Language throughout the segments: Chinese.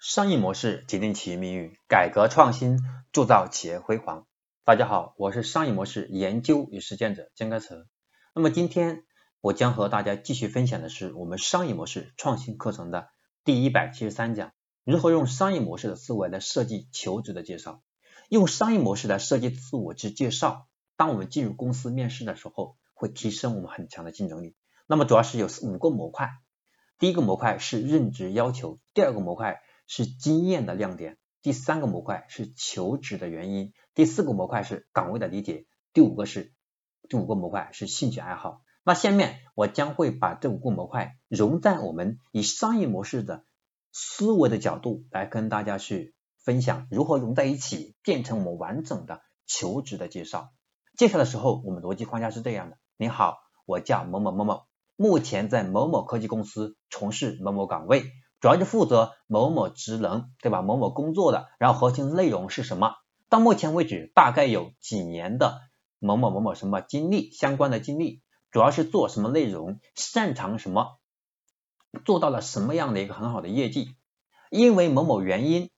商业模式决定企业命运，改革创新铸造企业辉煌。大家好，我是商业模式研究与实践者江开成。那么今天我将和大家继续分享的是我们商业模式创新课程的第一百七十三讲：如何用商业模式的思维来设计求职的介绍。用商业模式来设计自我之介绍，当我们进入公司面试的时候，会提升我们很强的竞争力。那么主要是有五个模块，第一个模块是任职要求，第二个模块。是经验的亮点，第三个模块是求职的原因，第四个模块是岗位的理解，第五个是第五个模块是兴趣爱好。那下面我将会把这五个模块融在我们以商业模式的思维的角度来跟大家去分享，如何融在一起变成我们完整的求职的介绍。介绍的时候，我们逻辑框架是这样的：你好，我叫某某某某，目前在某某科技公司从事某某岗位。主要是负责某某职能，对吧？某某工作的，然后核心内容是什么？到目前为止，大概有几年的某某某某什么经历，相关的经历，主要是做什么内容，擅长什么，做到了什么样的一个很好的业绩？因为某某原因，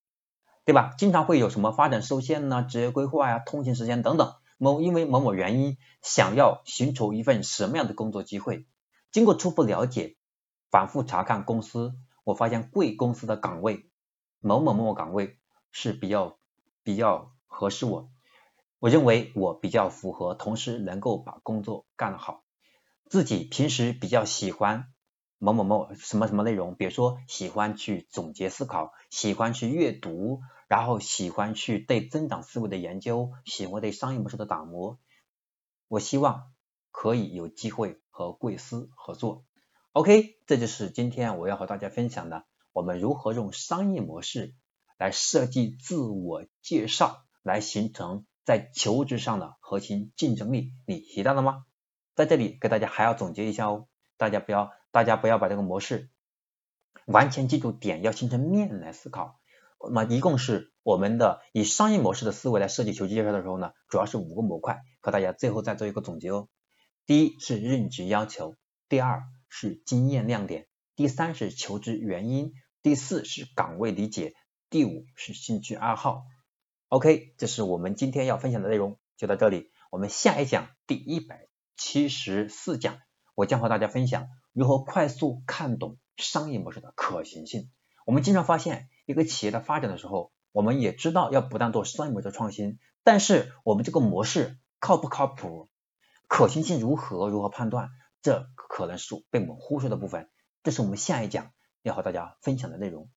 对吧？经常会有什么发展受限呢？职业规划呀，通勤时间等等。某因为某某原因，想要寻求一份什么样的工作机会？经过初步了解，反复查看公司。我发现贵公司的岗位，某某某某岗位是比较比较合适我，我认为我比较符合，同时能够把工作干得好。自己平时比较喜欢某某某什么什么内容，比如说喜欢去总结思考，喜欢去阅读，然后喜欢去对增长思维的研究，喜欢对商业模式的打磨。我希望可以有机会和贵司合作。OK，这就是今天我要和大家分享的，我们如何用商业模式来设计自我介绍，来形成在求职上的核心竞争力。你学到了吗？在这里给大家还要总结一下哦，大家不要大家不要把这个模式完全记住点，要形成面来思考。那么一共是我们的以商业模式的思维来设计求职介绍的时候呢，主要是五个模块，和大家最后再做一个总结哦。第一是任职要求，第二。是经验亮点，第三是求职原因，第四是岗位理解，第五是兴趣爱好。OK，这是我们今天要分享的内容，就到这里。我们下一讲第一百七十四讲，我将和大家分享如何快速看懂商业模式的可行性。我们经常发现，一个企业的发展的时候，我们也知道要不断做商业模式创新，但是我们这个模式靠不靠谱，可行性如何，如何判断？这可能是被我们忽视的部分，这是我们下一讲要和大家分享的内容。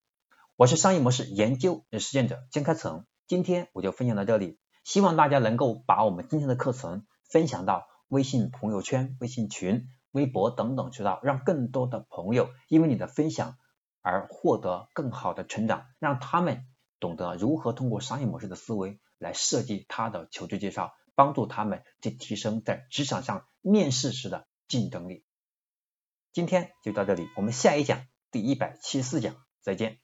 我是商业模式研究与实践者江开成，今天我就分享到这里，希望大家能够把我们今天的课程分享到微信朋友圈、微信群、微博等等渠道，让更多的朋友因为你的分享而获得更好的成长，让他们懂得如何通过商业模式的思维来设计他的求职介绍，帮助他们去提升在职场上面试时的。竞争力，今天就到这里，我们下一讲第一百七十四讲再见。